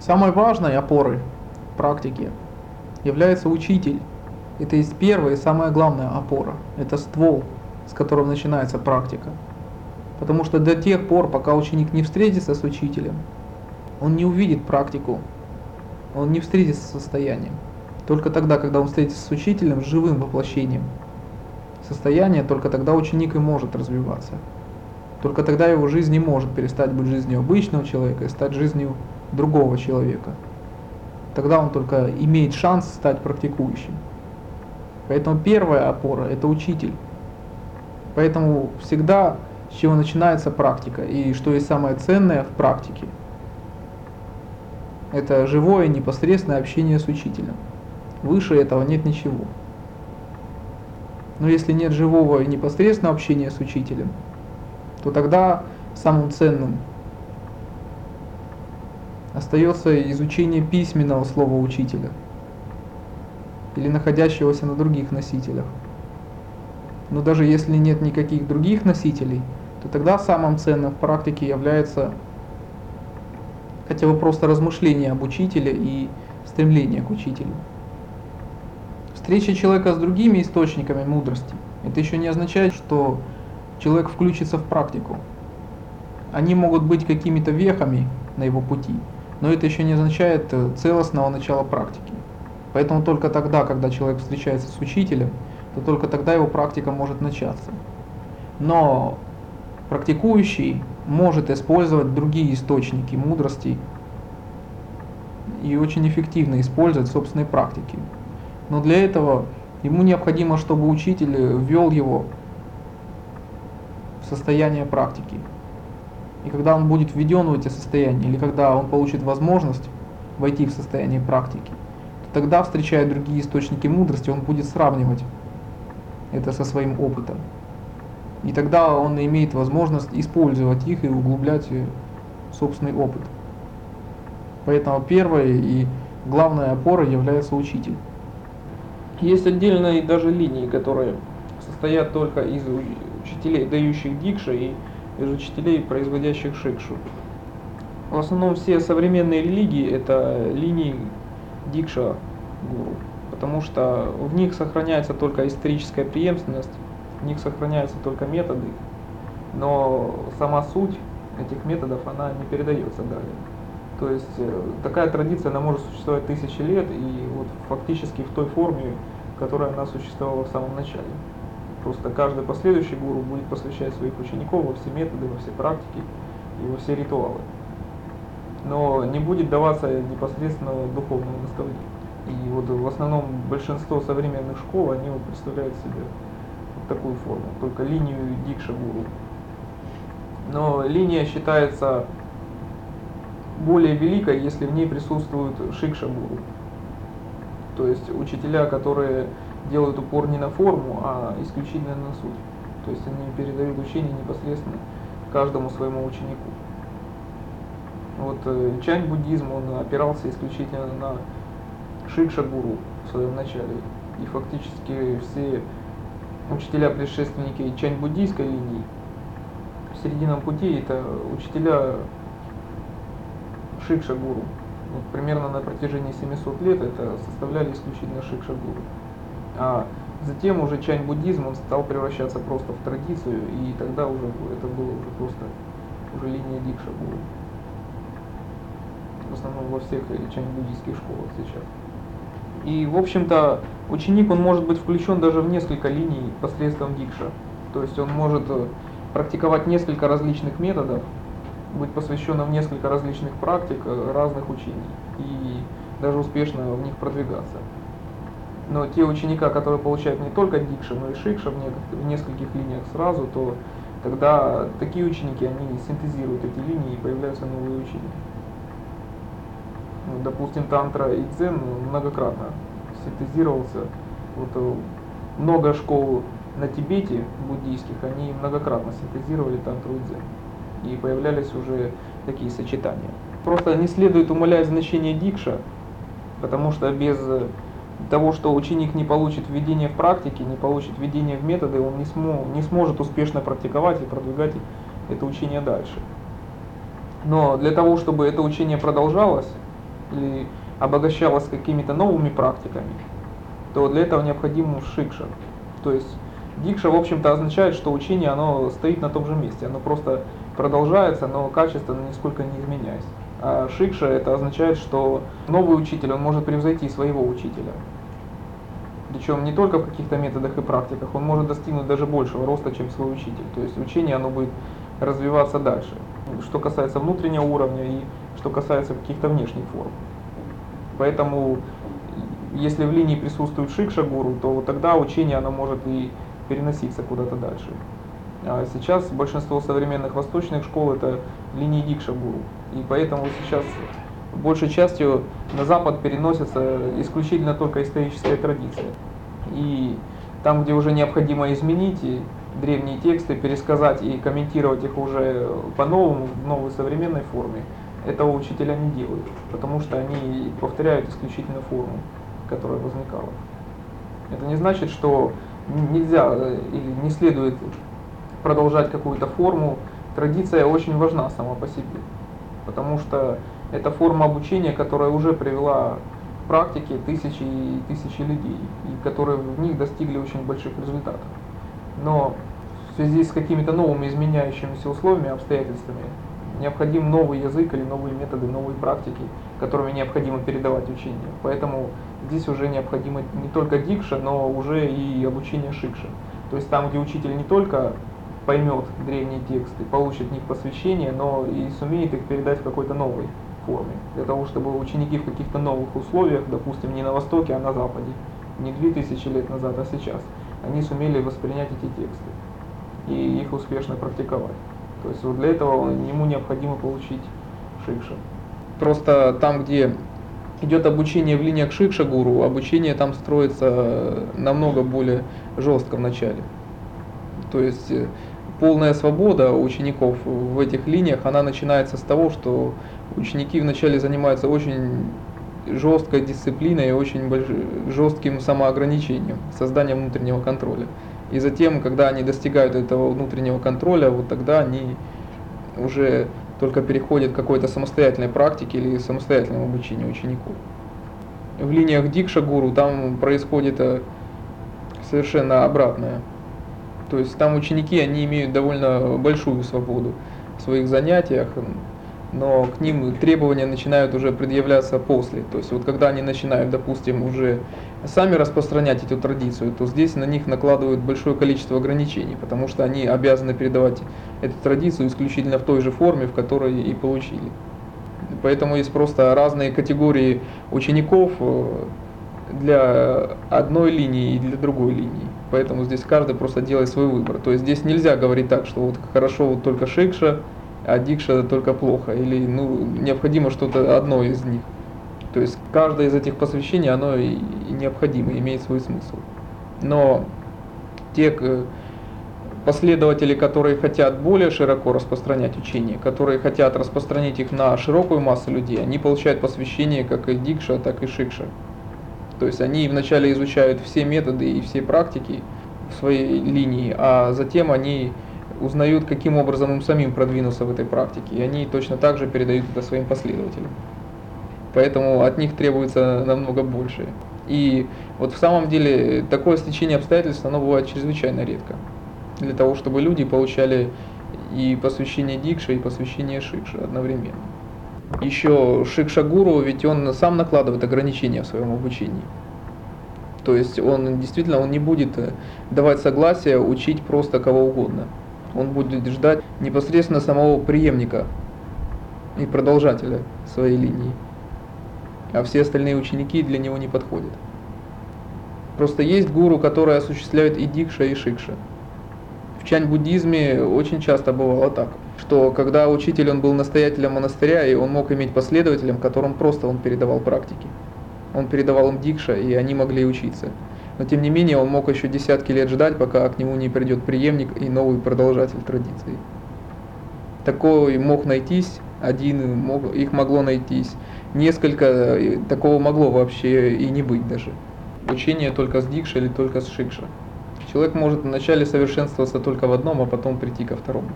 Самой важной опорой практики является учитель. Это есть первая и самая главная опора. Это ствол, с которого начинается практика. Потому что до тех пор, пока ученик не встретится с учителем, он не увидит практику, он не встретится с состоянием. Только тогда, когда он встретится с учителем, с живым воплощением состояния, только тогда ученик и может развиваться. Только тогда его жизнь не может перестать быть жизнью обычного человека и стать жизнью другого человека. Тогда он только имеет шанс стать практикующим. Поэтому первая опора – это учитель. Поэтому всегда с чего начинается практика и что есть самое ценное в практике – это живое непосредственное общение с учителем. Выше этого нет ничего. Но если нет живого и непосредственного общения с учителем, то тогда самым ценным остается изучение письменного слова учителя или находящегося на других носителях. Но даже если нет никаких других носителей, то тогда самым ценным в практике является хотя бы просто размышления об учителе и стремление к учителю. Встреча человека с другими источниками мудрости, это еще не означает, что человек включится в практику. Они могут быть какими-то вехами на его пути, но это еще не означает э, целостного начала практики. Поэтому только тогда, когда человек встречается с учителем, то только тогда его практика может начаться. Но практикующий может использовать другие источники мудрости и очень эффективно использовать в собственной практике. Но для этого ему необходимо, чтобы учитель ввел его в состояние практики. И когда он будет введен в эти состояния, или когда он получит возможность войти в состояние практики, то тогда, встречая другие источники мудрости, он будет сравнивать это со своим опытом. И тогда он имеет возможность использовать их и углублять э, собственный опыт. Поэтому первой и главной опорой является учитель. Есть отдельные даже линии, которые состоят только из учителей, дающих дикша, и из учителей, производящих шикшу. В основном все современные религии это линии дикша гуру, потому что в них сохраняется только историческая преемственность в них сохраняются только методы, но сама суть этих методов, она не передается далее. То есть э, такая традиция, она может существовать тысячи лет, и вот фактически в той форме, в которой она существовала в самом начале. Просто каждый последующий гуру будет посвящать своих учеников во все методы, во все практики и во все ритуалы. Но не будет даваться непосредственно духовного наставления. И вот в основном большинство современных школ, они вот представляют себе такую форму, только линию Дикша-гуру. Но линия считается более великой, если в ней присутствует Шикша-гуру. То есть учителя, которые делают упор не на форму, а исключительно на суть. То есть они передают учение непосредственно каждому своему ученику. Вот э, чань буддизм, он опирался исключительно на Шикша-гуру в своем начале. И фактически все учителя-предшественники чань-буддийской линии. В серединном пути это учителя Шикша-гуру. Вот примерно на протяжении 700 лет это составляли исключительно Шикша-гуру. А затем уже чань-буддизм он стал превращаться просто в традицию, и тогда уже это было уже просто уже линия Дикша-гуру. В основном во всех чань-буддийских школах сейчас. И, в общем-то, ученик, он может быть включен даже в несколько линий посредством дикша. То есть он может э, практиковать несколько различных методов, быть посвященным несколько различных практик, э, разных учений, и даже успешно в них продвигаться. Но те ученика, которые получают не только дикша, но и шикша в, нескольких линиях сразу, то тогда такие ученики, они синтезируют эти линии и появляются новые ученики. Ну, допустим, тантра и дзен многократно синтезировался. Вот э, много школ на Тибете буддийских, они многократно синтезировали тантру и дзен. И появлялись уже такие сочетания. Просто не следует умалять значение дикша, потому что без того, что ученик не получит введение в практике, не получит введение в методы, он не, смо, не сможет успешно практиковать и продвигать это учение дальше. Но для того, чтобы это учение продолжалось, или обогащалось какими-то новыми практиками, то для этого необходим шикша. То есть дикша, в общем-то, означает, что учение оно стоит на том же месте, оно просто продолжается, но качественно нисколько не изменяясь. А шикша это означает, что новый учитель, он может превзойти своего учителя. Причем не только в каких-то методах и практиках, он может достигнуть даже большего роста, чем свой учитель. То есть учение оно будет развиваться дальше. Что касается внутреннего уровня и что касается каких-то внешних форм. Поэтому, если в линии присутствует шикша-гуру, то тогда учение оно может и переноситься куда-то дальше. А сейчас большинство современных восточных школ это линии дикша-гуру. И поэтому сейчас большей частью на Запад переносится исключительно только историческая традиция. И там, где уже необходимо изменить и древние тексты, пересказать и комментировать их уже по-новому, в новой современной форме, этого учителя не делают, потому что они повторяют исключительно форму, которая возникала. Это не значит, что нельзя э, или не следует продолжать какую-то форму. Традиция очень важна сама по себе, потому что это форма обучения, которая уже привела к практике тысячи и тысячи людей, и которые в них достигли очень больших результатов. Но в связи с какими-то новыми изменяющимися условиями, обстоятельствами, необходим новый язык или новые методы, новые практики, которыми необходимо передавать учение. Поэтому здесь уже необходимо не только дикша, но уже и обучение шикша. То есть там, где учитель не только поймет древние тексты, получит в них посвящение, но и сумеет их передать в какой-то новой форме. Для того, чтобы ученики в каких-то новых условиях, допустим, не на Востоке, а на Западе, не 2000 лет назад, а сейчас, они сумели воспринять эти тексты и их успешно практиковать. То есть вот для этого ему необходимо получить шикша. Просто там, где идет обучение в линиях шикша гуру, обучение там строится намного более жестко в начале. То есть э, полная свобода учеников в этих линиях, она начинается с того, что ученики вначале занимаются очень жесткой дисциплиной и очень больш... жестким самоограничением, созданием внутреннего контроля. И затем, когда они достигают этого внутреннего контроля, вот тогда они уже только переходят к какой-то самостоятельной практике или самостоятельному обучению учеников. В линиях Дикша Гуру там происходит э, совершенно обратное. То есть там ученики, они имеют довольно большую свободу в своих занятиях, но к ним требования начинают уже предъявляться после. То есть вот когда они начинают, допустим, уже сами распространять эту традицию, то здесь на них накладывают большое количество ограничений, потому что они обязаны передавать эту традицию исключительно в той же форме, в которой и получили. Поэтому есть просто разные категории учеников э, для одной линии и для другой линии. Поэтому здесь каждый просто делает свой выбор. То есть здесь нельзя говорить так, что вот хорошо вот только шикша, а дикша только плохо, или ну, необходимо что-то одно из них. То есть каждое из этих посвящений, оно и необходимо, имеет свой смысл. Но те последователи, которые хотят более широко распространять учение, которые хотят распространить их на широкую массу людей, они получают посвящение как и дикша, так и шикша. То есть они вначале изучают все методы и все практики в своей линии, а затем они узнают, каким образом им самим продвинуться в этой практике, и они точно так же передают это своим последователям. Поэтому от них требуется намного больше. И вот в самом деле такое стечение обстоятельств, оно бывает чрезвычайно редко. Для того, чтобы люди получали и посвящение Дикша, и посвящение Шикша одновременно. Еще Шикша Гуру, ведь он сам накладывает ограничения в своем обучении. То есть он действительно он не будет давать согласие учить просто кого угодно он будет ждать непосредственно самого преемника и продолжателя своей линии. А все остальные ученики для него не подходят. Просто есть гуру, который осуществляет и дикша, и шикша. В чань-буддизме очень часто бывало так, что когда учитель он был настоятелем монастыря, и он мог иметь последователям, которым просто он передавал практики. Он передавал им дикша, и они могли учиться но тем не менее он мог еще десятки лет ждать, пока к нему не придет преемник и новый продолжатель традиции. Такой мог найтись, один, мог, их могло найтись, несколько, такого могло вообще и не быть даже. Учение только с дикша или только с шикша. Человек может вначале совершенствоваться только в одном, а потом прийти ко второму.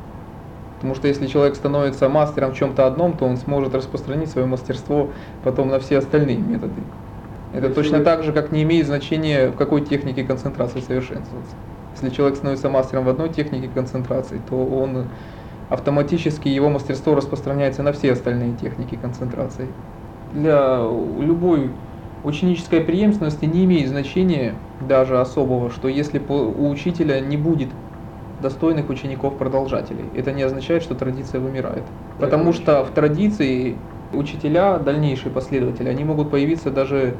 Потому что если человек становится мастером в чем-то одном, то он сможет распространить свое мастерство потом на все остальные методы. Это Если точно так же, как не имеет значения, в какой технике концентрации совершенствоваться. Если человек становится мастером в одной технике концентрации, то он автоматически его мастерство распространяется на все остальные техники концентрации. Для любой ученической преемственности не имеет значения даже особого, что если у учителя не будет достойных учеников-продолжателей, это не означает, что традиция вымирает. Потому что в традиции учителя, дальнейшие последователи, они могут появиться даже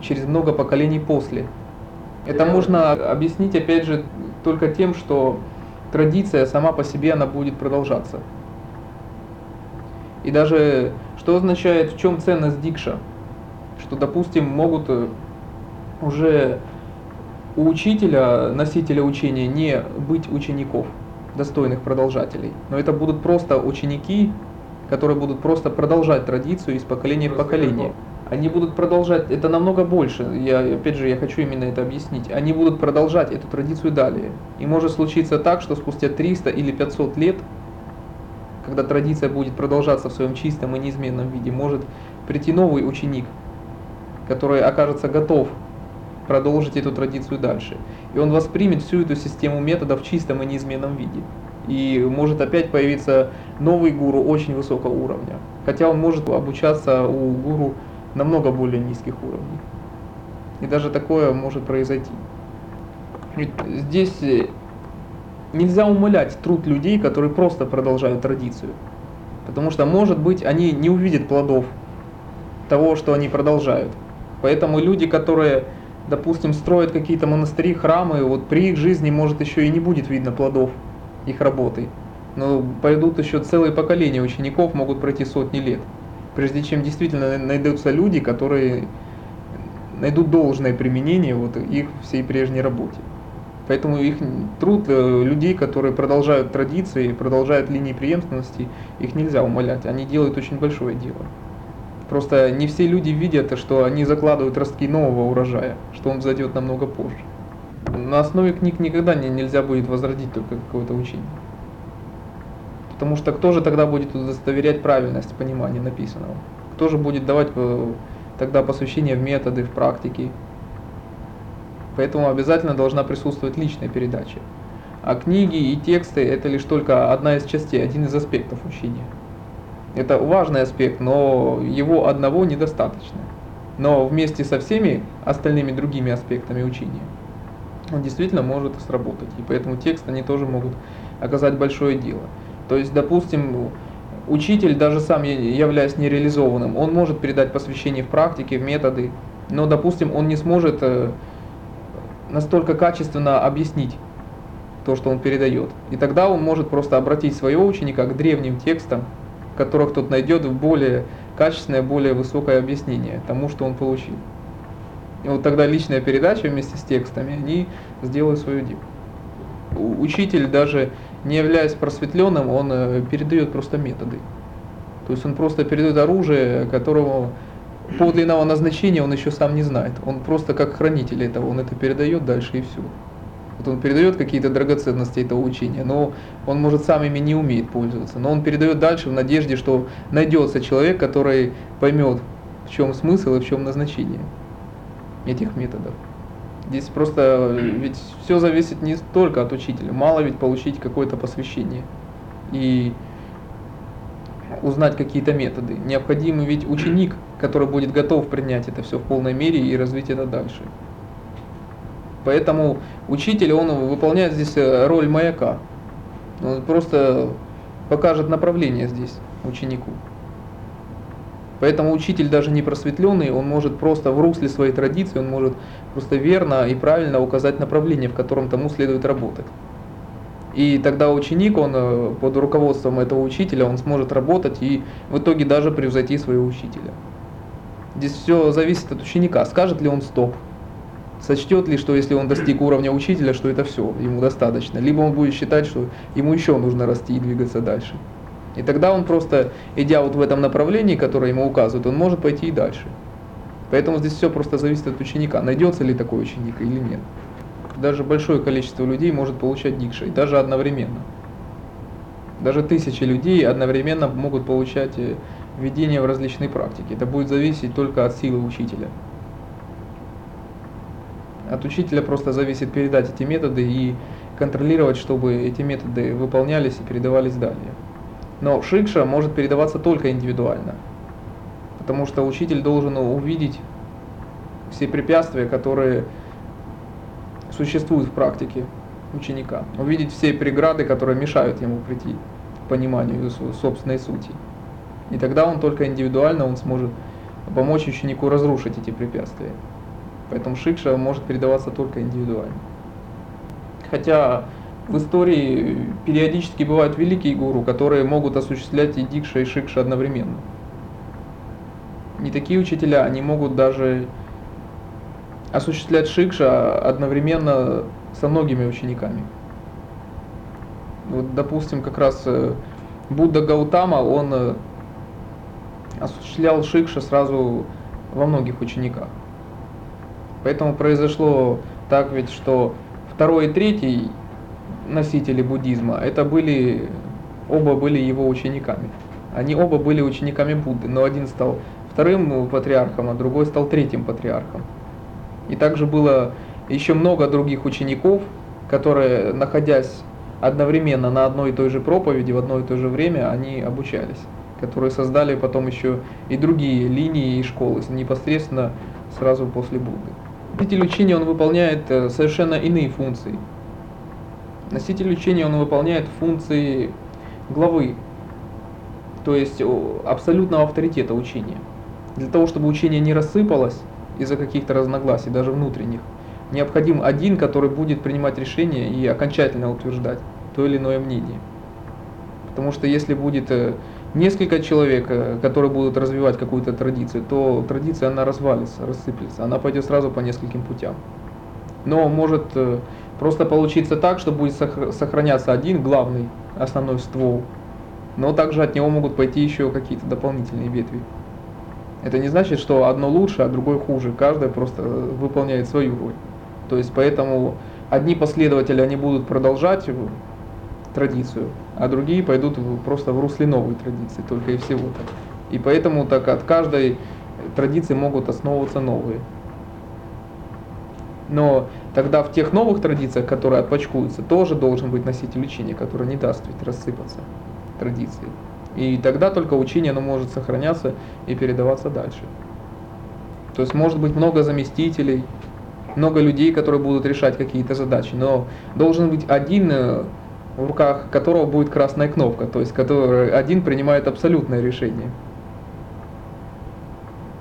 через много поколений после. Это можно объяснить, опять же, только тем, что традиция сама по себе, она будет продолжаться. И даже, что означает, в чем ценность дикша? Что, допустим, могут уже у учителя, носителя учения, не быть учеников, достойных продолжателей. Но это будут просто ученики, которые будут просто продолжать традицию из поколения в поколение. Они будут продолжать, это намного больше, я, опять же, я хочу именно это объяснить. Они будут продолжать эту традицию далее. И может случиться так, что спустя 300 или 500 лет, когда традиция будет продолжаться в своем чистом и неизменном виде, может прийти новый ученик, который окажется готов продолжить эту традицию дальше. И он воспримет всю эту систему методов в чистом и неизменном виде. И может опять появиться новый гуру очень высокого уровня. Хотя он может обучаться у гуру намного более низких уровней. И даже такое может произойти. Ведь Здесь э, нельзя умалять труд людей, которые просто продолжают традицию. Потому что, может быть, они не увидят плодов того, что они продолжают. Поэтому люди, которые, допустим, строят какие-то монастыри, храмы, вот при их жизни, может, еще и не будет видно плодов их работы. Но пойдут еще целые поколения учеников, могут пройти сотни лет, прежде чем действительно найдутся люди, которые найдут должное применение вот их всей прежней работе. Поэтому их труд э, людей, которые продолжают традиции, продолжают линии преемственности, их нельзя умолять. Они делают очень большое дело. Просто не все люди видят, что они закладывают ростки нового урожая, что он взойдет намного позже. На основе книг никогда не, нельзя будет возродить только какое-то учение. Потому что кто же тогда будет удостоверять правильность понимания написанного? Кто же будет давать э, тогда посвящение в методы, в практики? Поэтому обязательно должна присутствовать личная передача. А книги и тексты это лишь только одна из частей, один из аспектов учения. Это важный аспект, но его одного недостаточно. Но вместе со всеми остальными другими аспектами учения он действительно может сработать. И поэтому тексты они тоже могут оказать большое дело. То есть, допустим, учитель, даже сам являясь нереализованным, он может передать посвящение в практике, в методы, но, допустим, он не сможет э, настолько качественно объяснить то, что он передает. И тогда он может просто обратить своего ученика к древним текстам, которых тот найдет более качественное, более высокое объяснение тому, что он получил. И вот тогда личная передача вместе с текстами, они сделают дело. У- Учитель, даже не являясь просветленным, он э, передает просто методы. То есть он просто передает оружие, которого подлинного назначения он еще сам не знает. Он просто как хранитель этого, он это передает дальше и все. Вот он передает какие-то драгоценности этого учения, но он, может, сам ими не умеет пользоваться. Но он передает дальше в надежде, что найдется человек, который поймет, в чем смысл и в чем назначение этих методов. Здесь просто э, ведь все зависит не только от учителя. Мало ведь получить какое-то посвящение и узнать какие-то методы. Необходимый ведь ученик, который будет готов принять это все в полной мере и развить это дальше. Поэтому учитель, он выполняет здесь э, роль маяка. Он просто покажет направление здесь ученику. Поэтому учитель даже не просветленный, он может просто в русле своей традиции, он может просто верно и правильно указать направление, в котором тому следует работать. И тогда ученик, он э, под руководством этого учителя, он сможет работать и в итоге даже превзойти своего учителя. Здесь все зависит от ученика, скажет ли он стоп, сочтет ли, что если он достиг уровня учителя, что это все, ему достаточно, либо он будет считать, что ему еще нужно расти и двигаться дальше. И тогда он просто, идя вот в этом направлении, которое ему указывают, он может пойти и дальше. Поэтому здесь все просто зависит от ученика, найдется ли такой ученик или нет. Даже большое количество людей может получать дикшей, даже одновременно. Даже тысячи людей одновременно могут получать э, введение в различные практики. Это будет зависеть только от силы учителя. От учителя просто зависит передать эти методы и контролировать, чтобы эти методы выполнялись и передавались далее. Но шикша может передаваться только индивидуально, потому что учитель должен увидеть все препятствия, которые существуют в практике ученика, увидеть все преграды, которые мешают ему прийти к пониманию собственной сути. И тогда он только индивидуально он сможет помочь ученику разрушить эти препятствия. Поэтому шикша может передаваться только индивидуально. Хотя в истории периодически бывают великие гуру, которые могут осуществлять и дикша, и шикша одновременно. Не такие учителя, они могут даже осуществлять шикша одновременно со многими учениками. Вот, допустим, как раз э, Будда Гаутама, он э, осуществлял шикша сразу во многих учениках. Поэтому произошло так ведь, что второй и третий носители буддизма, это были, оба были его учениками. Они оба были учениками Будды, но один стал вторым патриархом, а другой стал третьим патриархом. И также было еще много других учеников, которые, находясь одновременно на одной и той же проповеди в одно и то же время, они обучались, которые создали потом еще и другие линии и школы непосредственно сразу после Будды. Носитель учения он выполняет э, совершенно иные функции. Носитель учения он выполняет функции главы, то есть абсолютного авторитета учения. Для того, чтобы учение не рассыпалось из-за каких-то разногласий, даже внутренних, необходим один, который будет принимать решения и окончательно утверждать то или иное мнение. Потому что если будет э, несколько человек, э, которые будут развивать какую-то традицию, то традиция она развалится, рассыплется, она пойдет сразу по нескольким путям. Но может э, просто получиться так, что будет сохраняться один главный основной ствол, но также от него могут пойти еще какие-то дополнительные ветви. Это не значит, что одно лучше, а другое хуже. Каждое просто выполняет свою роль. То есть поэтому одни последователи они будут продолжать традицию, а другие пойдут просто в русле новой традиции, только и всего-то. И поэтому так от каждой традиции могут основываться новые. Но тогда в тех новых традициях, которые отпочкуются, тоже должен быть носитель учения, который не даст ведь рассыпаться традиции. И тогда только учение оно может сохраняться и передаваться дальше. То есть может быть много заместителей, много людей, которые будут решать какие-то задачи, но должен быть один э, в руках которого будет красная кнопка, то есть который один принимает абсолютное решение.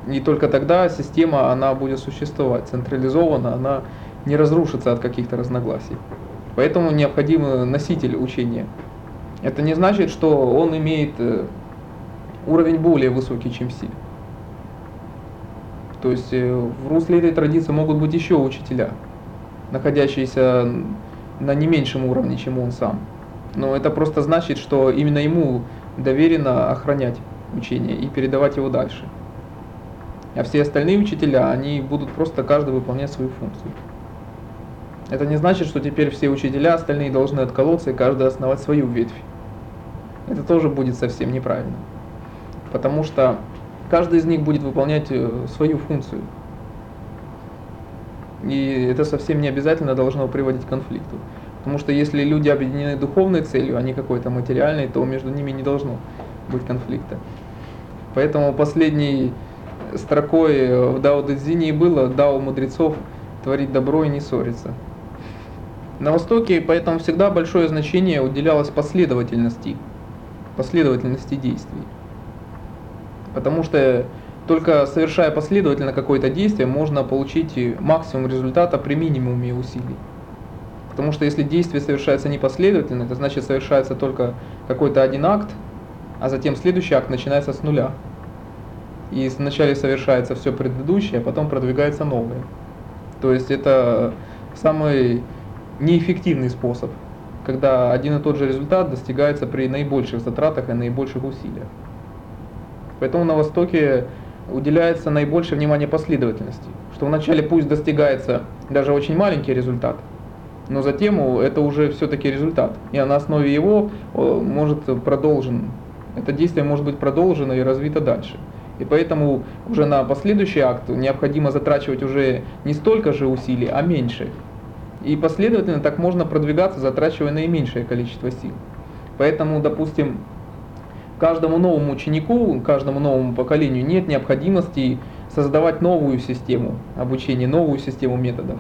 И только тогда система, она будет существовать централизованно, она не разрушится от каких-то разногласий. Поэтому необходим носитель учения. Это не значит, что он имеет э, уровень более высокий, чем все. То есть э, в русле этой традиции могут быть еще учителя, находящиеся на не меньшем уровне, чем он сам. Но это просто значит, что именно ему доверено охранять учение и передавать его дальше. А все остальные учителя, они будут просто каждый выполнять свою функцию. Это не значит, что теперь все учителя остальные должны отколоться и каждый основать свою ветвь. Это тоже будет совсем неправильно. Потому что каждый из них будет выполнять э, свою функцию. И это совсем не обязательно должно приводить к конфликту. Потому что если люди объединены духовной целью, а не какой-то материальной, то между ними не должно быть конфликта. Поэтому последней строкой в Дао Дэцзине было «Дао мудрецов творить добро и не ссориться». На Востоке поэтому всегда большое значение уделялось последовательности, последовательности действий. Потому что только совершая последовательно какое-то действие, можно получить максимум результата при минимуме усилий. Потому что если действие совершается непоследовательно, это значит совершается только какой-то один акт, а затем следующий акт начинается с нуля. И вначале совершается все предыдущее, а потом продвигается новое. То есть это самый неэффективный способ, когда один и тот же результат достигается при наибольших затратах и наибольших усилиях. Поэтому на Востоке уделяется наибольшее внимание последовательности, что вначале пусть достигается даже очень маленький результат, Но затем это уже все-таки результат. И на основе его может продолжен, это действие может быть продолжено и развито дальше. И поэтому уже на последующий акт необходимо затрачивать уже не столько же усилий, а меньше. И последовательно так можно продвигаться, затрачивая наименьшее количество сил. Поэтому, допустим, каждому новому ученику, каждому новому поколению нет необходимости создавать новую систему обучения, новую систему методов.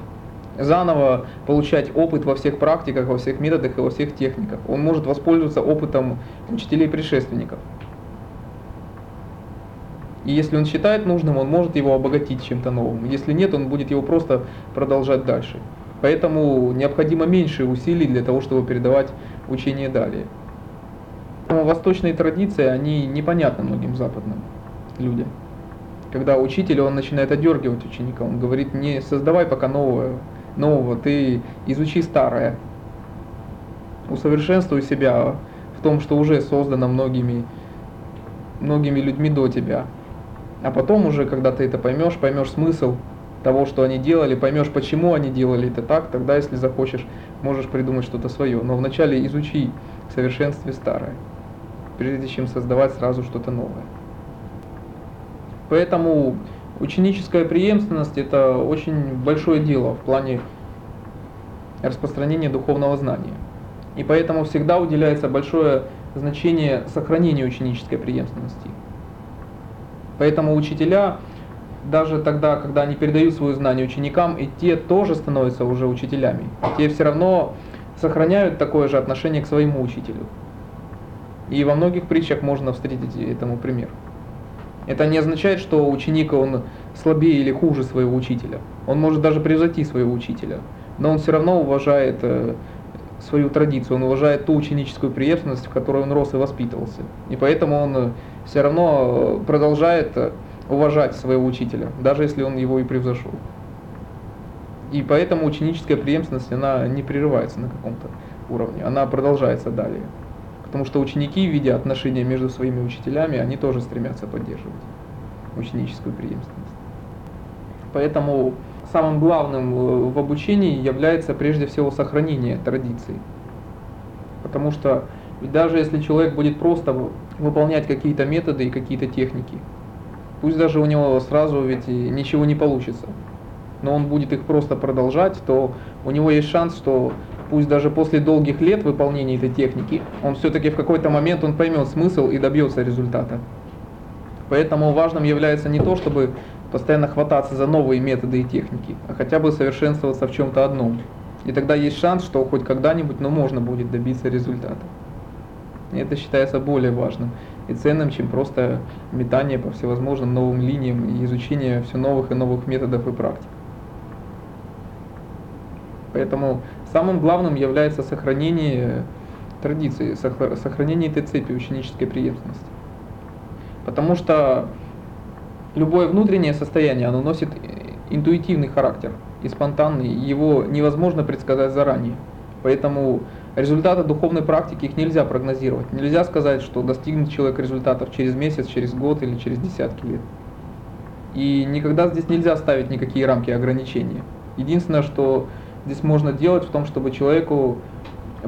Заново получать опыт во всех практиках, во всех методах и во всех техниках. Он может воспользоваться опытом учителей-предшественников. И если он считает нужным, он может его обогатить чем-то новым. Если нет, он будет его просто продолжать дальше. Поэтому необходимо меньше усилий для того, чтобы передавать учение далее. Восточные традиции, они непонятны многим западным людям. Когда учитель, он начинает одергивать ученика, он говорит, не создавай пока новое, нового, ты изучи старое. Усовершенствуй себя в том, что уже создано многими, многими людьми до тебя. А потом уже, когда ты это поймешь, поймешь смысл того, что они делали, поймешь, почему они делали это так, тогда, если захочешь, можешь придумать что-то свое. Но вначале изучи в совершенстве старое, прежде чем создавать сразу что-то новое. Поэтому ученическая преемственность – это очень большое дело в плане распространения духовного знания. И поэтому всегда уделяется большое значение сохранению ученической преемственности. Поэтому учителя, даже тогда, когда они передают свое знание ученикам, и те тоже становятся уже учителями. Те все равно сохраняют такое же отношение к своему учителю. И во многих притчах можно встретить этому пример. Это не означает, что ученик он слабее или хуже своего учителя. Он может даже превзойти своего учителя. Но он все равно уважает э, свою традицию, он уважает ту ученическую преемственность, в которой он рос и воспитывался. И поэтому он все равно продолжает э, уважать своего учителя, даже если он его и превзошел. И поэтому ученическая преемственность, она не прерывается на каком-то уровне, она продолжается далее. Потому что ученики, видя отношения между своими учителями, они тоже стремятся поддерживать ученическую преемственность. Поэтому самым главным э, в обучении является прежде всего сохранение традиций. Потому что даже если человек будет просто выполнять какие-то методы и какие-то техники, пусть даже у него сразу ведь ничего не получится, но он будет их просто продолжать, то у него есть шанс, что пусть даже после долгих лет выполнения этой техники, он все-таки в какой-то момент он поймет смысл и добьется результата. Поэтому важным является не то, чтобы постоянно хвататься за новые методы и техники, а хотя бы совершенствоваться в чем-то одном. И тогда есть шанс, что хоть когда-нибудь, но можно будет добиться результата. И это считается более важным и ценным, чем просто метание по всевозможным новым линиям и изучение все новых и новых методов и практик. Поэтому самым главным является сохранение традиции, сохранение этой цепи ученической преемственности. Потому что любое внутреннее состояние, оно носит интуитивный характер и спонтанный, его невозможно предсказать заранее. Поэтому результаты духовной практики их нельзя прогнозировать. Нельзя сказать, что достигнет человек результатов через месяц, через год или через десятки лет. И никогда здесь нельзя ставить никакие рамки ограничения. Единственное, что здесь можно делать в том, чтобы человеку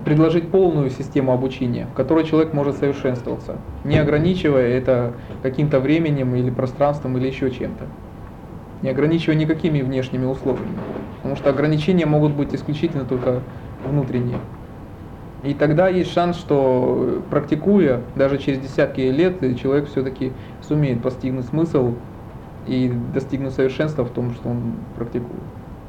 предложить полную систему обучения, в которой человек может совершенствоваться, не ограничивая это каким-то временем или пространством или еще чем-то, не ограничивая никакими внешними условиями, потому что ограничения могут быть исключительно только внутренние. И тогда есть шанс, что практикуя, даже через десятки лет, человек все-таки сумеет постигнуть смысл и достигнуть совершенства в том, что он практикует.